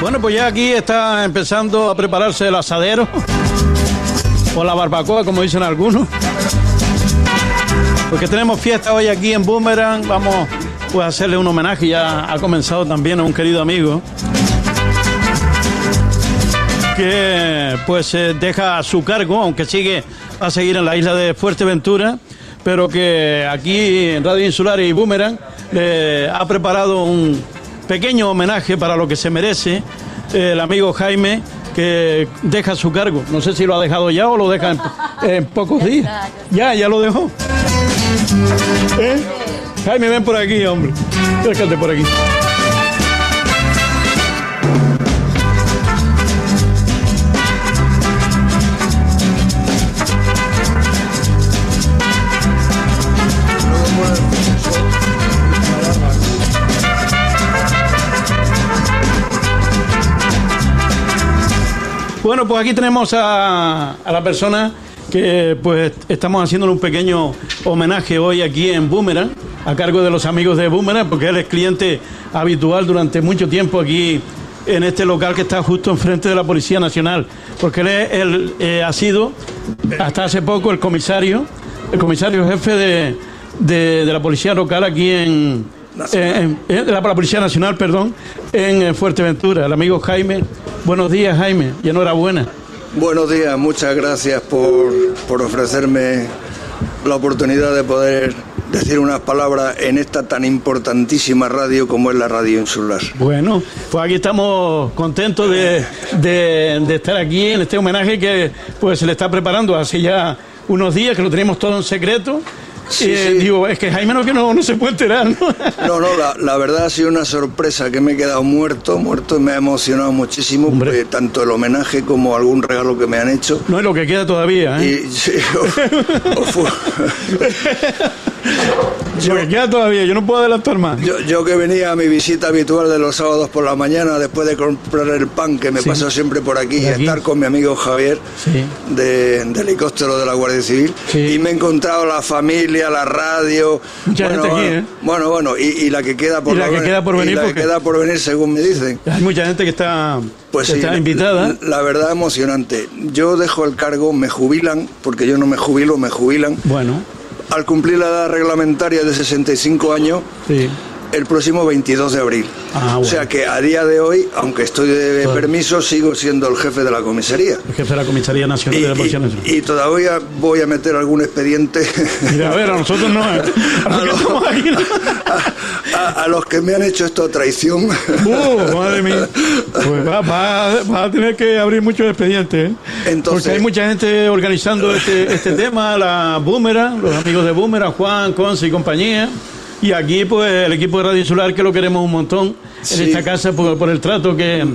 Bueno, pues ya aquí está empezando a prepararse el asadero o la barbacoa, como dicen algunos. Porque tenemos fiesta hoy aquí en Boomerang. Vamos pues, a hacerle un homenaje. Ya ha comenzado también a un querido amigo que pues deja su cargo, aunque sigue a seguir en la isla de Fuerteventura, pero que aquí en Radio Insular y Boomerang le ha preparado un pequeño homenaje para lo que se merece el amigo Jaime que deja su cargo. No sé si lo ha dejado ya o lo deja en, pocos días. Ya, ya lo dejó. ¿Eh? Jaime, ven por aquí, hombre. Acércate por aquí. Bueno, pues aquí tenemos a, la persona que pues estamos haciéndole un pequeño homenaje hoy aquí en Boomerang, a cargo de los amigos de Boomerang, porque él es cliente habitual durante mucho tiempo aquí en este local que está justo enfrente de la Policía Nacional, porque él, eh, ha sido hasta hace poco el comisario, el comisario jefe de, de la Policía Local aquí en, eh, la, Policía Nacional, perdón, en eh, Fuerteventura. El amigo Jaime. Buenos días, Jaime, y enhorabuena. Buenos días, muchas gracias por, por ofrecerme la oportunidad de poder decir unas palabras en esta tan importantísima radio como es la radio insular. Bueno, pues aquí estamos contentos de, de, de, estar aquí en este homenaje que pues se le está preparando hace ya unos días, que lo tenemos todo en secreto Sí, Digo, es que Jaime no, que no, se puede enterar, ¿no? No, no, la, verdad ha sido una sorpresa que me he quedado muerto, muerto y me ha emocionado muchísimo, porque tanto el homenaje como algún regalo que me han hecho. No es lo que queda todavía, ¿eh? Y, sí, Yo, queda todavía, yo no puedo adelantar más. Yo, que venía a mi visita habitual de los sábados por la mañana, después de comprar el pan que me pasa siempre por aquí, y estar con mi amigo Javier de, helicóptero de la Guardia Civil, y me he encontrado la familia, la radio. Mucha bueno, gente aquí, ¿eh? Bueno, bueno, y, la que queda por, y la que queda por venir. la que queda por venir, según me dicen. Hay mucha gente que está, pues está invitada. La, la verdad, emocionante. Yo dejo el cargo, me jubilan, porque yo no me jubilo, me jubilan. Bueno al cumplir la edad reglamentaria de 65 años, el próximo 22 de abril. Ah, o sea que a día de hoy, aunque estoy de permiso, sigo siendo el jefe de la comisaría. El jefe de la Comisaría Nacional y, de la Policía Nacional. Y, todavía voy a meter algún expediente. Mira, a ver, a nosotros no. ¿eh? A, los, que me han hecho esto traición. Uh, madre mía. Pues va, a tener que abrir muchos expedientes. ¿eh? Entonces, Porque hay mucha gente organizando este, este tema, la Boomerang, los amigos de Boomerang, Juan, Conce y compañía. Y aquí, pues, el equipo de Radio Insular, que lo queremos un montón en esta casa por, el trato que,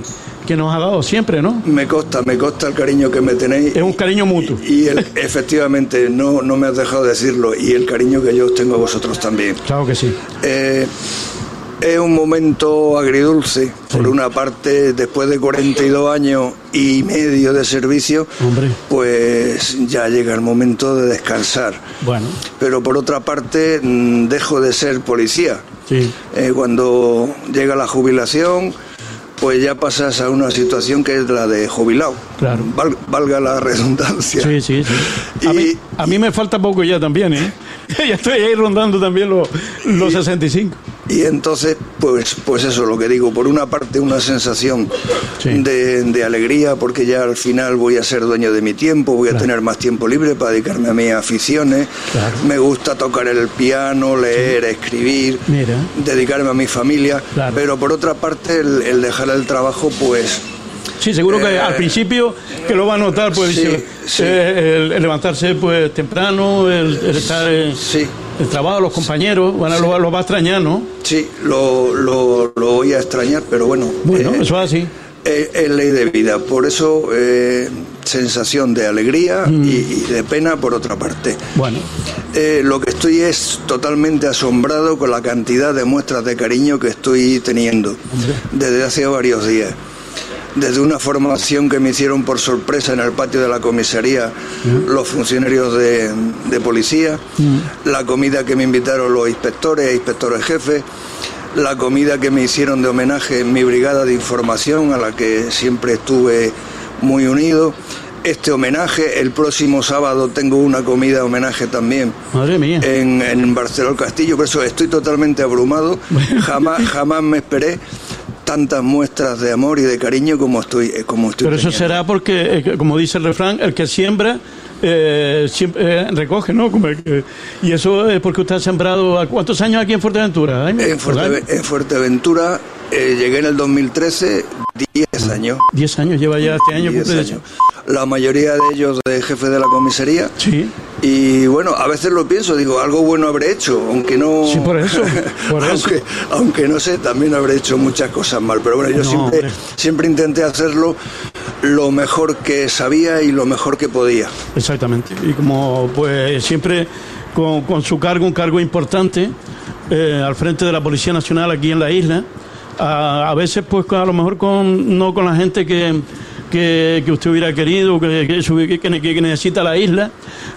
nos ha dado siempre, ¿no? Me consta, me consta el cariño que me tenéis. Es un cariño mutuo. Y, efectivamente, no, no me has dejado decirlo, y el cariño que yo os tengo a vosotros también. Claro que sí. Eh, es un momento agridulce. Por una parte, después de 42 años y medio de servicio, pues ya llega el momento de descansar. Bueno. Pero por otra parte, mm, dejo de ser policía. Sí. Eh, cuando llega la jubilación, pues ya pasas a una situación que es la de jubilado. Claro. valga la redundancia. Sí, sí, sí. a, mí, me falta poco ya también, ¿eh? ya estoy ahí rondando también los, los 65. Y entonces, pues, pues eso, lo que digo, por una parte una sensación de, alegría, porque ya al final voy a ser dueño de mi tiempo, voy a tener más tiempo libre para dedicarme a mis aficiones. Me gusta tocar el piano, leer, escribir, dedicarme a mi familia. Pero por otra parte, el, dejar el trabajo, pues Sí, seguro que al eh, principio que lo va a notar, pues eh, el, levantarse pues temprano, el, estar sí el trabajo, los compañeros, bueno, lo, va a extrañar, ¿no? Sí, lo, lo, voy a extrañar, pero bueno. Bueno, eh, eso es así. Es, ley de vida, por eso eh, sensación de alegría mm. y, de pena por otra parte. Bueno. Eh, lo que estoy es totalmente asombrado con la cantidad de muestras de cariño que estoy teniendo desde hace varios días desde una formación que me hicieron por sorpresa en el patio de la comisaría los funcionarios de, policía, la comida que me invitaron los inspectores e inspectores jefes, la comida que me hicieron de homenaje en mi brigada de información, a la que siempre estuve muy unido. Este homenaje, el próximo sábado tengo una comida de homenaje también Madre mía. En, en Barcelona Castillo, por eso estoy totalmente abrumado. Jamás, jamás me esperé tantas muestras de amor y de cariño como estoy como estoy Pero eso será porque, eh, como dice el refrán, el que siembra eh, siempre, eh, recoge, ¿no? y eso es porque usted ha sembrado. ¿Cuántos años aquí en Fuerteventura? En, Fuerteventura eh, llegué en el 2013, 10 años. 10 años lleva ya este año. Años. La mayoría de ellos de jefe de la comisaría. Sí. Y bueno, a veces lo pienso, digo, algo bueno habré hecho, aunque no. Sí, por eso. Por aunque, aunque, no sé, también habré hecho muchas cosas mal. Pero bueno, yo siempre, siempre intenté hacerlo lo mejor que sabía y lo mejor que podía. Exactamente. Y como pues siempre con, su cargo, un cargo importante, eh, al frente de la Policía Nacional aquí en la isla, a, veces pues a lo mejor con, no con la gente que, que, usted hubiera querido, que, que, que, necesita la isla,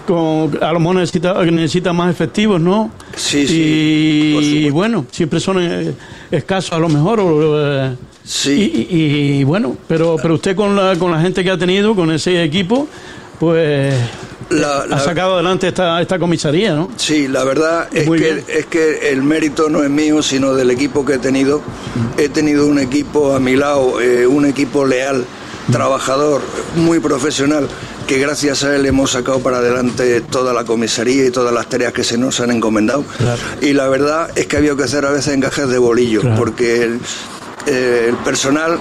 con, a lo mejor necesita, necesita más efectivos, ¿no? Sí, sí. Y, bueno, siempre son eh, escasos a lo mejor. Sí. Y, bueno, pero, pero usted con la, con la gente que ha tenido, con ese equipo, pues ha sacado adelante esta, esta comisaría, ¿no? Sí, la verdad es que, es que el mérito no es mío, sino del equipo que he tenido. He tenido un equipo a mi lado, eh, un equipo leal, trabajador, muy profesional, que gracias a él hemos sacado para adelante toda la comisaría y todas las tareas que se nos han encomendado. Y la verdad es que había que hacer a veces encajes de bolillo, porque... El, eh, el personal eh,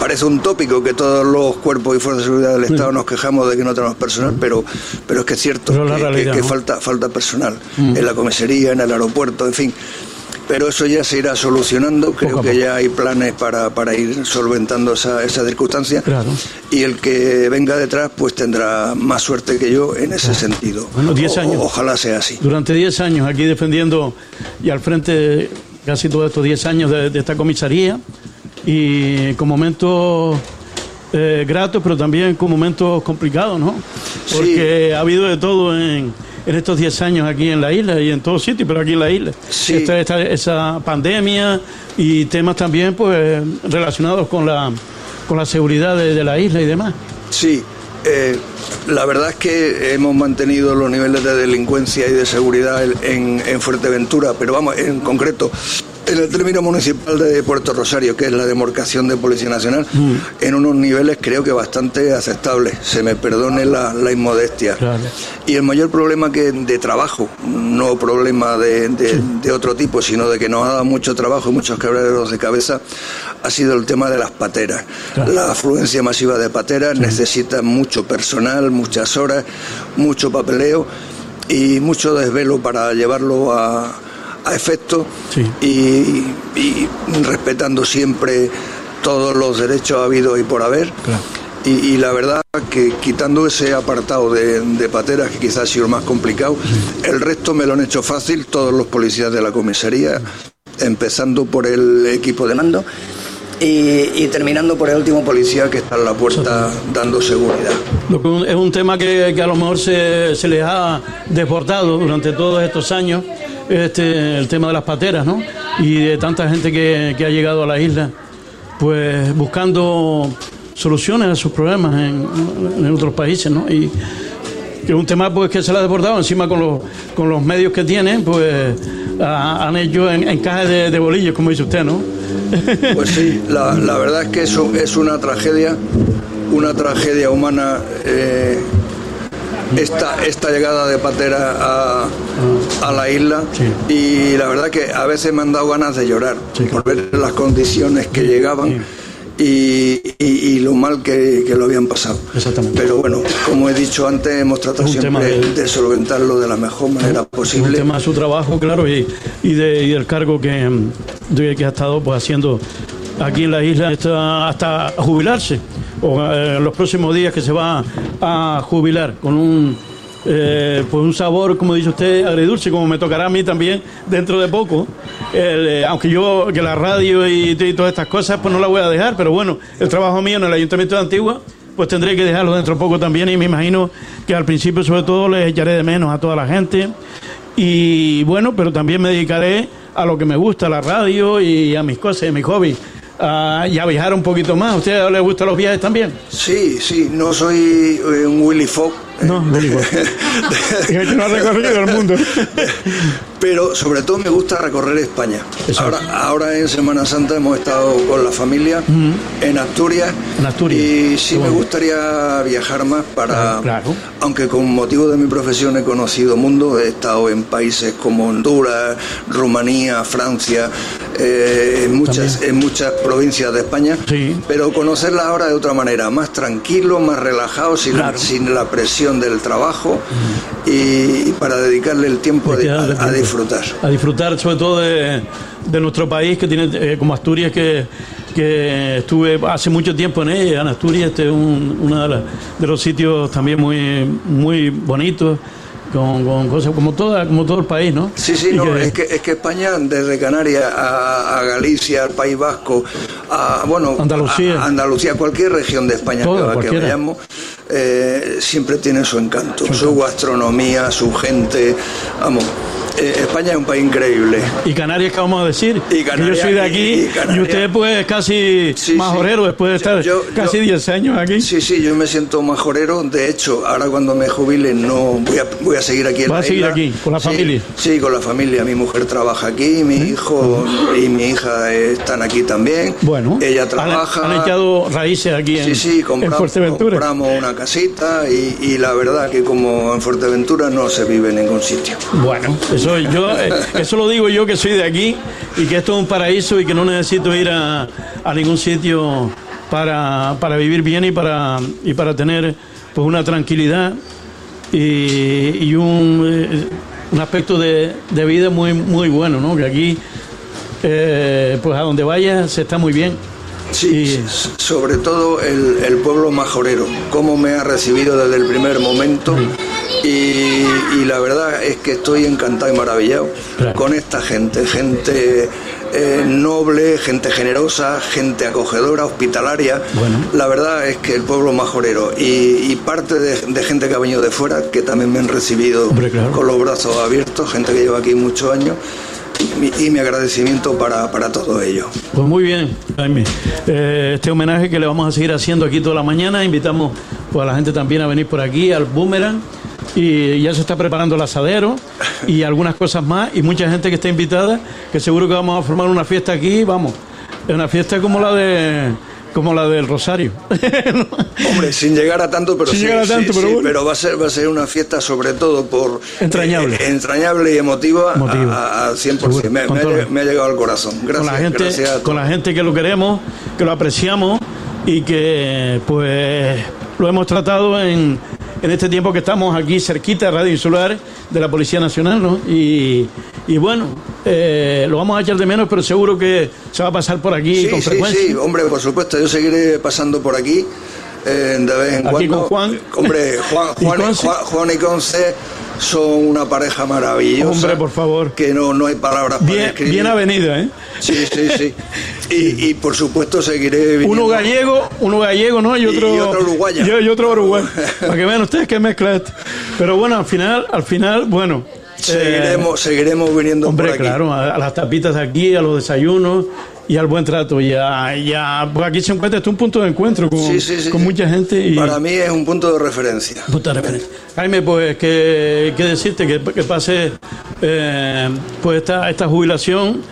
parece un tópico que todos los cuerpos y fuerzas de seguridad del Estado nos quejamos de que no tenemos personal, pero, pero es que es cierto que, falta, falta personal mm. en la comisaría, en el aeropuerto, en fin. Pero eso ya se irá solucionando, creo que ya hay planes para, para ir solventando esa, esa circunstancia y el que venga detrás pues tendrá más suerte que yo en ese sentido. Bueno, 10 años. ojalá sea así. Durante 10 años aquí defendiendo y al frente casi todos estos 10 años de, esta comisaría y con momentos eh, gratos, pero también con momentos complicados, ¿no? Porque ha habido de todo en, en estos 10 años aquí en la isla y en todos sitios, pero aquí en la isla. Sí. esa pandemia y temas también pues relacionados con la, con la seguridad de, la isla y demás. Sí, eh, la verdad es que hemos mantenido los niveles de delincuencia y de seguridad en, en Fuerteventura, pero vamos, en concreto, en el término municipal de Puerto Rosario, que es la demarcación de Policía Nacional, mm. en unos niveles creo que bastante aceptables. Se me perdone la, inmodestia. Y el mayor problema que de trabajo, no problema de, otro tipo, sino de que nos ha dado mucho trabajo y muchos quebraderos de cabeza, ha sido el tema de las pateras. La afluencia masiva de pateras necesita mucho personal, muchas horas, mucho papeleo y mucho desvelo para llevarlo a a efecto y, respetando siempre todos los derechos habidos y por haber. Y, la verdad que quitando ese apartado de, pateras que quizás ha sido más complicado, el resto me lo han hecho fácil todos los policías de la comisaría, empezando por el equipo de mando y, terminando por el último policía que está en la puerta dando seguridad. Es un tema que, a lo mejor se, se les ha desbordado durante todos estos años este, el tema de las pateras, ¿no? Y de tanta gente que, ha llegado a la isla, pues buscando soluciones a sus problemas en, otros países, ¿no? Y que es un tema pues que se le ha desbordado encima con los, con los medios que tienen, pues han hecho en, encajes de, de bolillos, como dice usted, ¿no? Pues sí, la, la verdad es que eso es una tragedia, una tragedia humana eh, esta, esta llegada de Patera a, a la isla y la verdad que a veces me han dado ganas de llorar por ver las condiciones que llegaban. Y, y, lo mal que, que, lo habían pasado. Exactamente. Pero bueno, como he dicho antes, hemos tratado siempre de... solventarlo de la mejor manera posible. Un tema de su trabajo, claro, y, y, de, y del cargo que, que ha estado pues, haciendo aquí en la isla hasta, hasta jubilarse o eh, los próximos días que se va a jubilar con un eh, pues un sabor, como dice usted, agridulce, como me tocará a mí también dentro de poco. Eh, aunque yo, que la radio y, todas estas cosas, pues no la voy a dejar, pero bueno, el trabajo mío en el Ayuntamiento de Antigua, pues tendré que dejarlo dentro de poco también y me imagino que al principio sobre todo les echaré de menos a toda la gente. Y bueno, pero también me dedicaré a lo que me gusta, la radio y a mis cosas, a mi hobby. Uh, y a viajar un poquito más. ¿A le gustan los viajes también? Sí, sí, no soy eh, un Willy Fogg. No, Willy Fogg. no ha recorrido el mundo. pero sobre todo me gusta recorrer España. Ahora, ahora en Semana Santa hemos estado con la familia en Asturias. En Asturias. Y sí me gustaría viajar más para. Claro. Aunque con motivo de mi profesión he conocido mundo, he estado en países como Honduras, Rumanía, Francia, eh, en, muchas, en muchas provincias de España. Sí. Pero conocerlas ahora de otra manera, más tranquilo, más relajado, sin, sin la presión del trabajo y, para dedicarle el tiempo de, a, a disfrutar. A disfrutar sobre todo de, de nuestro país, que tiene eh, como Asturias, que, que estuve hace mucho tiempo en ella. En Asturias este es uno de, de, los sitios también muy, muy bonitos. Con, con, cosas como toda como todo el país no sí sí no, que, es que es que España desde Canarias a, a, Galicia al País Vasco a bueno Andalucía. a, Andalucía cualquier región de España Toda, que, que vayamos eh, siempre tiene su encanto su, su gastronomía su gente vamos eh, España es un país increíble. Y Canarias, ¿qué vamos a decir? Y Canarias, yo soy de aquí y, y, usted pues casi sí, majorero después de estar yo, casi 10 años aquí. Sí, sí, yo me siento majorero. De hecho, ahora cuando me jubile no voy a, voy a seguir aquí en ¿Va la a seguir isla. aquí con la familia? Sí, con la familia. Mi mujer trabaja aquí, mi ¿Sí? hijo y mi hija están aquí también. Bueno. Ella trabaja. Han, han echado raíces aquí en, sí, sí, compramos, en Fuerteventura. compramos una casita y, y la verdad que como en Fuerteventura no se vive en ningún sitio. Bueno, eso yo... Eso lo digo yo que soy de aquí y que esto es un paraíso y que no necesito ir a, a ningún sitio para, para, vivir bien y para, y para tener pues una tranquilidad y, y un, eh, un, aspecto de, de, vida muy, muy bueno, ¿no? Que aquí, eh, pues a donde vaya se está muy bien. Sí, y... sobre todo el, el, pueblo majorero, cómo me ha recibido desde el primer momento. Sí. Y, y, la verdad es que estoy encantado y maravillado claro. con esta gente, gente eh, noble, gente generosa, gente acogedora, hospitalaria. Bueno. La verdad es que el pueblo majorero y, y parte de, de, gente que ha venido de fuera, que también me han recibido Hombre, claro. con los brazos abiertos, gente que lleva aquí muchos años y, y mi agradecimiento para, para, todo ello. Pues muy bien, Jaime. Eh, este homenaje que le vamos a seguir haciendo aquí toda la mañana, invitamos pues, a la gente también a venir por aquí, al Boomerang, y ya se está preparando el asadero y algunas cosas más, y mucha gente que está invitada, que seguro que vamos a formar una fiesta aquí, vamos, una fiesta como la de como la del Rosario. Hombre, sin llegar a tanto, pero sin sí, llegar a tanto, sí, pero, sí, bueno. pero va a ser va a ser una fiesta sobre todo por entrañable, eh, entrañable y emotiva, emotiva. a, a 100%. Me, me, ha, me, ha, llegado al corazón. Gracias, con la gente, gracias con la gente que lo queremos, que lo apreciamos y que pues lo hemos tratado en, en este tiempo que estamos aquí cerquita, Radio Insular, de la Policía Nacional, ¿no? Y, y bueno, eh, lo vamos a echar de menos, pero seguro que se va a pasar por aquí sí, con sí, frecuencia. Sí, hombre, por supuesto, yo seguiré pasando por aquí. Eh, de vez en aquí cuando. con Juan. Hombre, Juan, Juan, y Juan, Juan y Conce son una pareja maravillosa. Hombre, por favor. Que no, no hay palabras bien, para escribir. Bien avenida, ¿eh? Sí, sí, sí. Y, y por supuesto seguiré viniendo. Uno gallego, uno gallego, ¿no? Y otro, y otro uruguayo. Y, y otro uruguayo. para que vean ustedes que mezcla esto. Pero bueno, al final, al final, bueno. Seguiremos, eh, seguiremos viniendo hombre, por aquí. claro, a, a, las tapitas de aquí, a los desayunos y al buen trato. Ya, ya, pues aquí se encuentra, esto es un punto de encuentro con, sí, sí, sí, con mucha gente. Y... Para mí es un punto de referencia. Punto de referencia. Jaime, pues, que, que decirte que, que pase eh, pues esta, esta jubilación.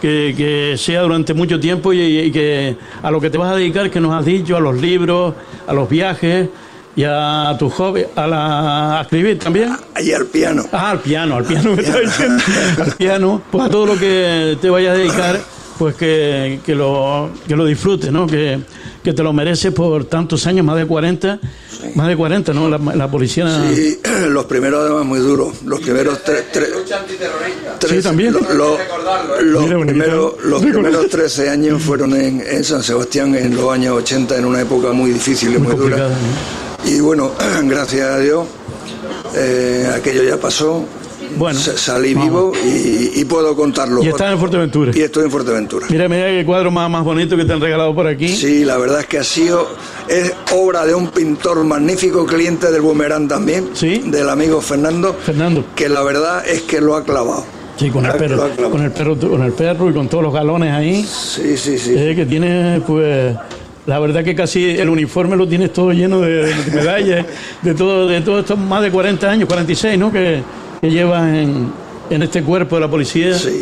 Que, que, sea durante mucho tiempo y, y, que a lo que te vas a dedicar, que nos has dicho, a los libros, a los viajes y a tu hobby, a, la, a escribir también. Y al piano. Ah, al piano, al piano, me está diciendo. al piano, pues a todo lo que te vayas a dedicar pues que, que, lo, que lo disfrutes, ¿no? Que, que te lo mereces por tantos años, más de 40, sí. más de 40, ¿no? La, la, policía... Sí, los primeros además muy duros, los primeros tres... tres, tres sí, también. Lo, lo, los, Mira, primeros, los primeros 13 años fueron en, en, San Sebastián en los años 80, en una época muy difícil y muy, muy dura. ¿no? Y bueno, gracias a Dios, eh, aquello ya pasó, bueno, salí vivo y, y, puedo contarlo. Y estás en Fuerteventura. Y estoy en Fuerteventura. Mira, mira qué cuadro más, más bonito que te han regalado por aquí. Sí, la verdad es que ha sido, es obra de un pintor magnífico, cliente del Boomerang también, ¿Sí? del amigo Fernando. Fernando. Que la verdad es que lo ha clavado. Sí, con el perro, con el perro, con el perro y con todos los galones ahí. Sí, sí, sí. Eh, que tiene, pues, la verdad que casi el uniforme lo tienes todo lleno de, medallas, de todo, de todos estos más de 40 años, 46, ¿no? Que, que llevas en, en, este cuerpo de la policía. Sí.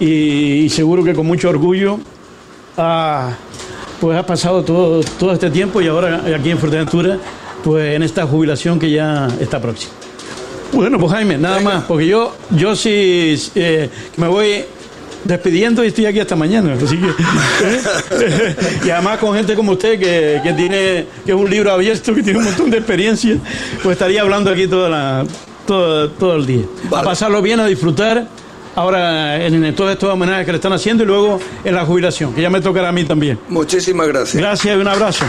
Y, seguro que con mucho orgullo ha, pues has pasado todo, todo este tiempo y ahora aquí en Fuerteventura, pues en esta jubilación que ya está próxima. Bueno, pues Jaime, nada más, porque yo, yo sí eh, me voy despidiendo y estoy aquí hasta mañana. Así que, ¿eh? y además con gente como usted que, que, tiene que es un libro abierto, que tiene un montón de experiencia, pues estaría hablando aquí toda la, todo, todo el día. A pasarlo bien, a disfrutar. Ahora en, todos estos homenajes que le están haciendo y luego en la jubilación, que ya me tocará a mí también. Muchísimas gracias. Gracias y un abrazo.